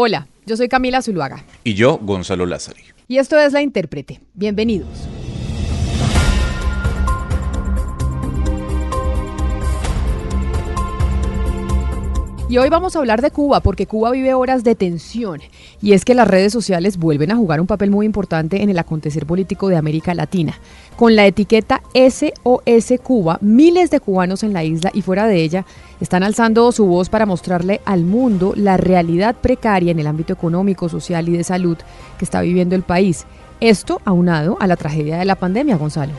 Hola, yo soy Camila Zuluaga. Y yo, Gonzalo Lázari. Y esto es La Intérprete. Bienvenidos. Y hoy vamos a hablar de Cuba, porque Cuba vive horas de tensión. Y es que las redes sociales vuelven a jugar un papel muy importante en el acontecer político de América Latina. Con la etiqueta SOS Cuba, miles de cubanos en la isla y fuera de ella están alzando su voz para mostrarle al mundo la realidad precaria en el ámbito económico, social y de salud que está viviendo el país. Esto aunado a la tragedia de la pandemia, Gonzalo.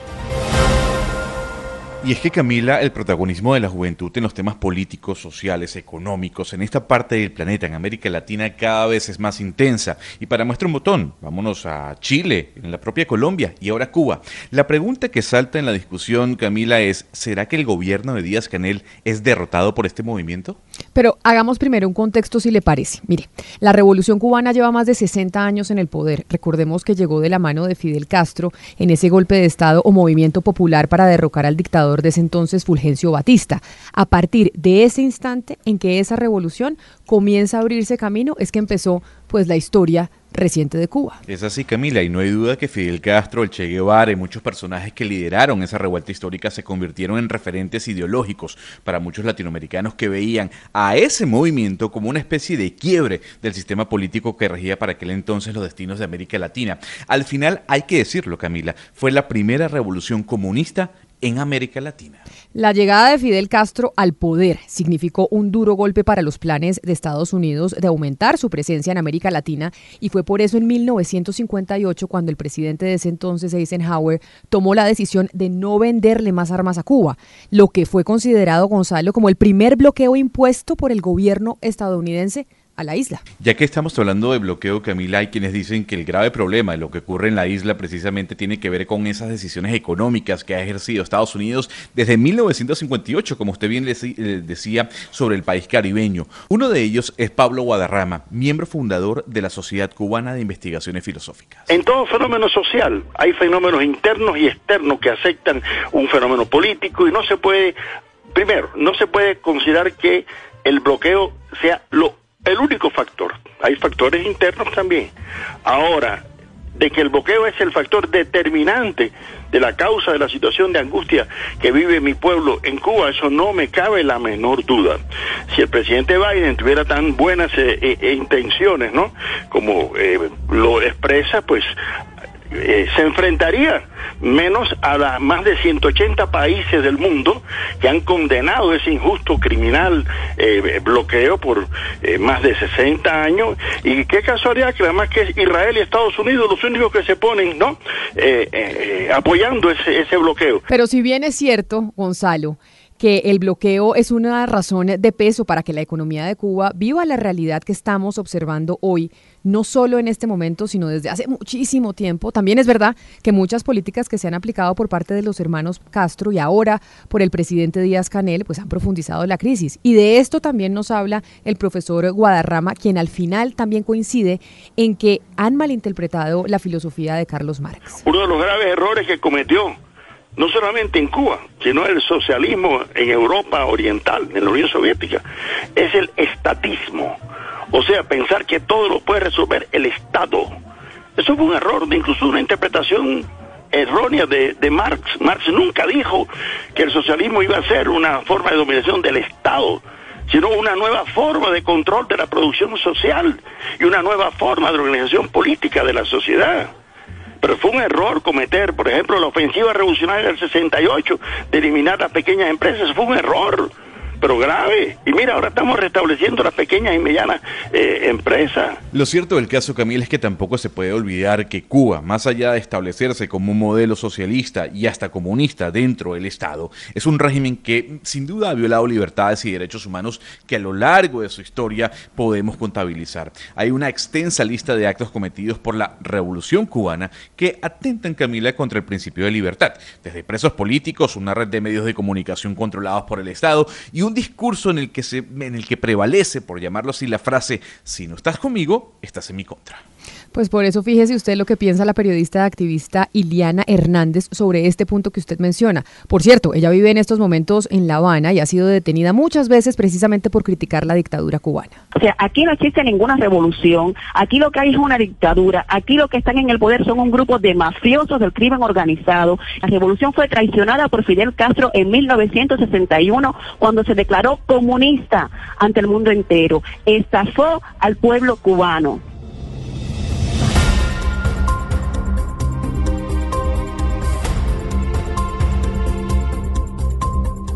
Y es que Camila, el protagonismo de la juventud en los temas políticos, sociales, económicos, en esta parte del planeta, en América Latina, cada vez es más intensa. Y para muestra un botón, vámonos a Chile, en la propia Colombia y ahora Cuba. La pregunta que salta en la discusión, Camila, es, ¿será que el gobierno de Díaz Canel es derrotado por este movimiento? Pero hagamos primero un contexto si le parece. Mire, la revolución cubana lleva más de 60 años en el poder. Recordemos que llegó de la mano de Fidel Castro en ese golpe de Estado o movimiento popular para derrocar al dictador de ese entonces, Fulgencio Batista. A partir de ese instante en que esa revolución comienza a abrirse camino, es que empezó pues la historia reciente de Cuba. Es así, Camila, y no hay duda que Fidel Castro, el Che Guevara y muchos personajes que lideraron esa revuelta histórica se convirtieron en referentes ideológicos para muchos latinoamericanos que veían a ese movimiento como una especie de quiebre del sistema político que regía para aquel entonces los destinos de América Latina. Al final, hay que decirlo, Camila, fue la primera revolución comunista en América Latina. La llegada de Fidel Castro al poder significó un duro golpe para los planes de Estados Unidos de aumentar su presencia en América Latina y fue por eso en 1958 cuando el presidente de ese entonces, Eisenhower, tomó la decisión de no venderle más armas a Cuba, lo que fue considerado, Gonzalo, como el primer bloqueo impuesto por el gobierno estadounidense a la isla. Ya que estamos hablando de bloqueo, Camila, hay quienes dicen que el grave problema de lo que ocurre en la isla precisamente tiene que ver con esas decisiones económicas que ha ejercido Estados Unidos desde 1958, como usted bien eh, decía, sobre el país caribeño. Uno de ellos es Pablo Guadarrama, miembro fundador de la Sociedad Cubana de Investigaciones Filosóficas. En todo fenómeno social hay fenómenos internos y externos que aceptan un fenómeno político y no se puede, primero, no se puede considerar que el bloqueo sea lo el único factor. Hay factores internos también. Ahora, de que el bloqueo es el factor determinante de la causa de la situación de angustia que vive mi pueblo en Cuba, eso no me cabe la menor duda. Si el presidente Biden tuviera tan buenas eh, eh, intenciones, ¿no? Como eh, lo expresa, pues eh, se enfrentaría menos a las más de 180 países del mundo que han condenado ese injusto criminal eh, bloqueo por eh, más de 60 años. Y qué casualidad que además que Israel y Estados Unidos los únicos que se ponen no apoyando ese, ese bloqueo. Pero si bien es cierto Gonzalo que el bloqueo es una razón de peso para que la economía de Cuba viva la realidad que estamos observando hoy, no solo en este momento, sino desde hace muchísimo tiempo. También es verdad que muchas políticas que se han aplicado por parte de los hermanos Castro y ahora por el presidente Díaz Canel, pues han profundizado la crisis. Y de esto también nos habla el profesor Guadarrama, quien al final también coincide en que han malinterpretado la filosofía de Carlos Marx. Uno de los graves errores que cometió no solamente en Cuba, sino el socialismo en Europa Oriental, en la Unión Soviética, es el estatismo. O sea, pensar que todo lo puede resolver el Estado. Eso fue un error, incluso una interpretación errónea de, de, Marx. Marx nunca dijo que el socialismo iba a ser una forma de dominación del Estado, sino una nueva forma de control de la producción social y una nueva forma de organización política de la sociedad. Pero fue un error cometer, por ejemplo, la ofensiva revolucionaria del 68 de eliminar las pequeñas empresas. Fue un error pero grave. Y mira, ahora estamos restableciendo las pequeñas y medianas eh, empresas. Lo cierto del caso, Camila, es que tampoco se puede olvidar que Cuba, más allá de establecerse como un modelo socialista y hasta comunista dentro del Estado, es un régimen que sin duda ha violado libertades y derechos humanos que a lo largo de su historia podemos contabilizar. Hay una extensa lista de actos cometidos por la revolución cubana que atentan, Camila, contra el principio de libertad, desde presos políticos, una red de medios de comunicación controlados por el Estado y un un discurso en el que, se, en el que prevalece, por llamarlo así, la frase, si no estás conmigo, estás en mi contra. Pues por eso fíjese usted lo que piensa la periodista activista Iliana Hernández sobre este punto que usted menciona. Por cierto, ella vive en estos momentos en La Habana y ha sido detenida muchas veces precisamente por criticar la dictadura cubana. O sea, aquí no existe ninguna revolución, aquí lo que hay es una dictadura, aquí lo que están en el poder son un grupo de mafiosos del crimen organizado. La revolución fue traicionada por Fidel Castro en 1961 cuando se declaró comunista ante el mundo entero. Estafó al pueblo cubano.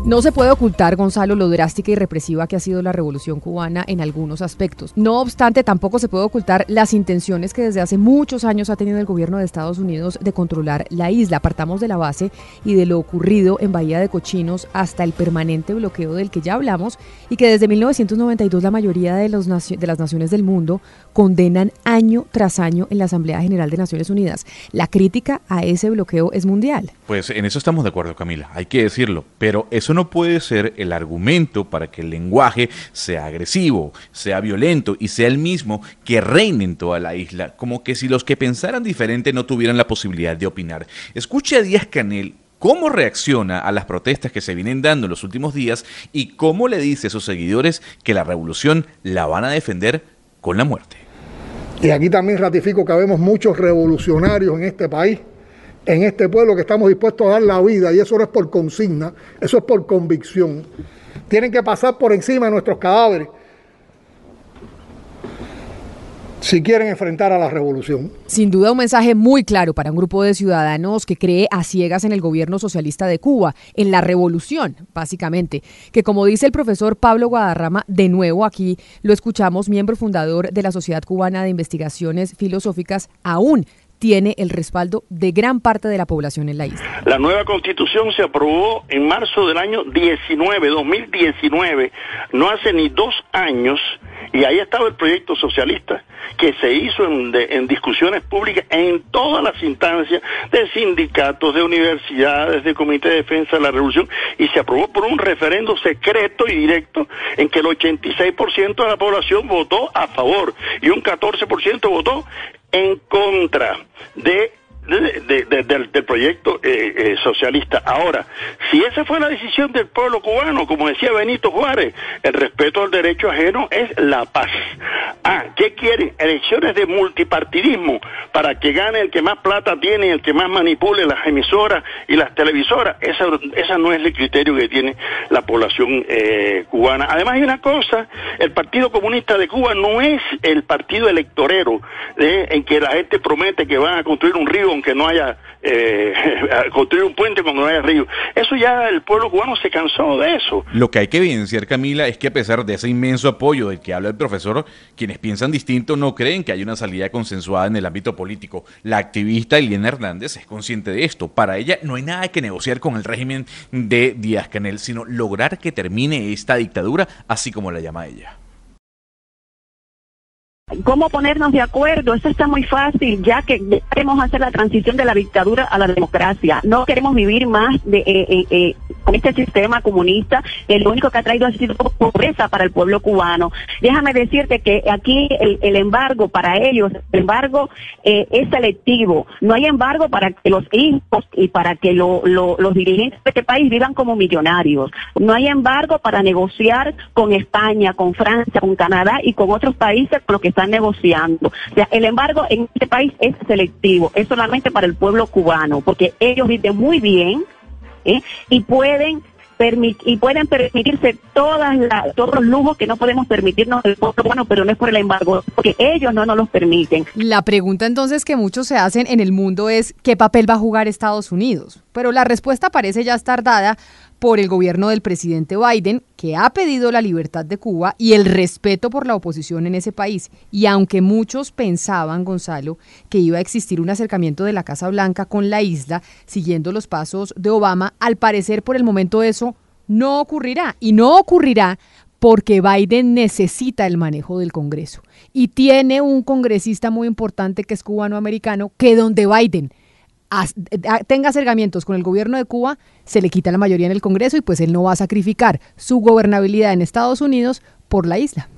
No se puede ocultar, Gonzalo, lo drástica y represiva que ha sido la revolución cubana en algunos aspectos. No obstante, tampoco se puede ocultar las intenciones que desde hace muchos años ha tenido el gobierno de Estados Unidos de controlar la isla. Apartamos de la base y de lo ocurrido en Bahía de Cochinos hasta el permanente bloqueo del que ya hablamos y que desde 1992 la mayoría de, los de las naciones del mundo condenan año tras año en la Asamblea General de Naciones Unidas. La crítica a ese bloqueo es mundial. Pues en eso estamos de acuerdo, Camila, hay que decirlo, pero eso no puede ser el argumento para que el lenguaje sea agresivo, sea violento y sea el mismo que reine en toda la isla, como que si los que pensaran diferente no tuvieran la posibilidad de opinar. Escuche a Díaz Canel cómo reacciona a las protestas que se vienen dando en los últimos días y cómo le dice a sus seguidores que la revolución la van a defender con la muerte. Y aquí también ratifico que habemos muchos revolucionarios en este país en este pueblo que estamos dispuestos a dar la vida y eso no es por consigna, eso es por convicción. Tienen que pasar por encima de nuestros cadáveres si quieren enfrentar a la revolución. Sin duda un mensaje muy claro para un grupo de ciudadanos que cree a ciegas en el gobierno socialista de Cuba, en la revolución, básicamente, que como dice el profesor Pablo Guadarrama, de nuevo aquí lo escuchamos, miembro fundador de la Sociedad Cubana de Investigaciones Filosóficas, aún tiene el respaldo de gran parte de la población en la isla. La nueva constitución se aprobó en marzo del año 19, 2019, no hace ni dos años, y ahí estaba el proyecto socialista, que se hizo en, en discusiones públicas en todas las instancias de sindicatos, de universidades, de comité de defensa de la revolución, y se aprobó por un referendo secreto y directo en que el 86% de la población votó a favor y un 14% votó en contra de del, proyecto eh, eh, socialista. Ahora, si esa fue la decisión del pueblo cubano, como decía Benito Juárez, el respeto al derecho ajeno es la paz. Ah, ¿qué quieren? Elecciones de multipartidismo para que gane el que más plata tiene, el que más manipule las emisoras y las televisoras. Esa, esa no es el criterio que tiene la población eh, cubana. Además hay una cosa, el Partido Comunista de Cuba no es el partido electorero en que la gente promete que van a construir un río aunque no haya eh, construir un puente cuando no haya río. Eso ya el pueblo cubano se cansó de eso. Lo que hay que evidenciar, Camila, es que a pesar de ese inmenso apoyo del que habla el profesor, quienes piensan distinto no creen que haya una salida consensuada en el ámbito político. La activista Eliana Hernández es consciente de esto. Para ella no hay nada que negociar con el régimen de Díaz Canel, sino lograr que termine esta dictadura, así como la llama ella. ¿Cómo ponernos de acuerdo? Eso está muy fácil, ya que queremos hacer la transición de la dictadura a la democracia. No queremos vivir más de, eh, eh, eh, con este sistema comunista, que lo único que ha traído ha sido pobreza para el pueblo cubano. Déjame decirte que aquí el, embargo para ellos, el embargo es selectivo. No hay embargo para que los hijos y para que los dirigentes de este país vivan como millonarios. No hay embargo para negociar con España, con Francia, con Canadá y con otros países con los que están negociando. O sea, el embargo en este país es selectivo, es solamente para el pueblo cubano, porque ellos viven muy bien ¿eh? y pueden y pueden permitirse todas todos los lujos que no podemos permitirnos el pueblo cubano, pero no es por el embargo, porque ellos no nos los permiten. La pregunta entonces que muchos se hacen en el mundo es ¿qué papel va a jugar Estados Unidos? Pero la respuesta parece ya estar dada por el gobierno del presidente Biden, que ha pedido la libertad de Cuba y el respeto por la oposición en ese país. Y aunque muchos pensaban, Gonzalo, que iba a existir un acercamiento de la Casa Blanca con la isla, siguiendo los pasos de Obama, al parecer por el momento eso no ocurrirá. Y no ocurrirá porque Biden necesita el manejo del Congreso. Y tiene un congresista muy importante que es cubano-americano, que donde Biden tenga acercamientos con el gobierno de Cuba, se le quita la mayoría en el Congreso y pues él no va a sacrificar su gobernabilidad en Estados Unidos por la isla.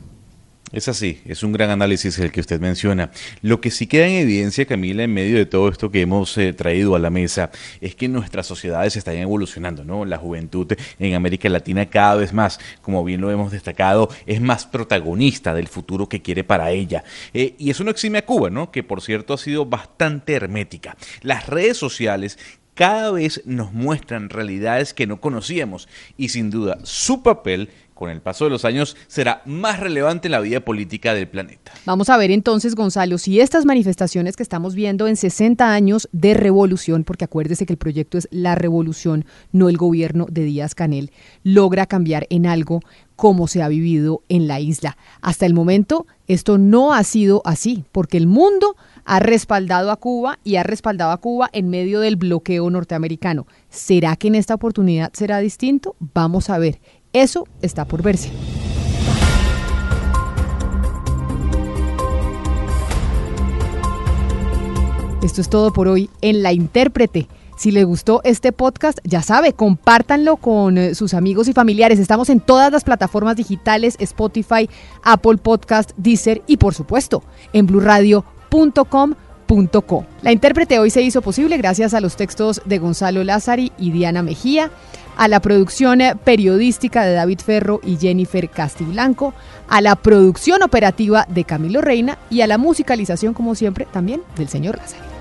Es así, es un gran análisis el que usted menciona. Lo que sí queda en evidencia, Camila, en medio de todo esto que hemos eh, traído a la mesa, es que nuestras sociedades están evolucionando, ¿no? La juventud en América Latina cada vez más, como bien lo hemos destacado, es más protagonista del futuro que quiere para ella. Eh, y eso no exime a Cuba, ¿no? Que por cierto ha sido bastante hermética. Las redes sociales cada vez nos muestran realidades que no conocíamos y sin duda su papel con el paso de los años será más relevante en la vida política del planeta. Vamos a ver entonces, Gonzalo, si estas manifestaciones que estamos viendo en 60 años de revolución, porque acuérdese que el proyecto es la revolución, no el gobierno de Díaz Canel, logra cambiar en algo como se ha vivido en la isla. Hasta el momento esto no ha sido así, porque el mundo ha respaldado a Cuba y ha respaldado a Cuba en medio del bloqueo norteamericano. ¿Será que en esta oportunidad será distinto? Vamos a ver. Eso está por verse. Esto es todo por hoy en La Intérprete. Si les gustó este podcast, ya sabe, compártanlo con eh, sus amigos y familiares. Estamos en todas las plataformas digitales, Spotify, Apple Podcast, Deezer y por supuesto en la intérprete hoy se hizo posible gracias a los textos de Gonzalo Lázari y Diana Mejía, a la producción periodística de David Ferro y Jennifer Castiblanco, a la producción operativa de Camilo Reina y a la musicalización, como siempre, también del señor Lázari.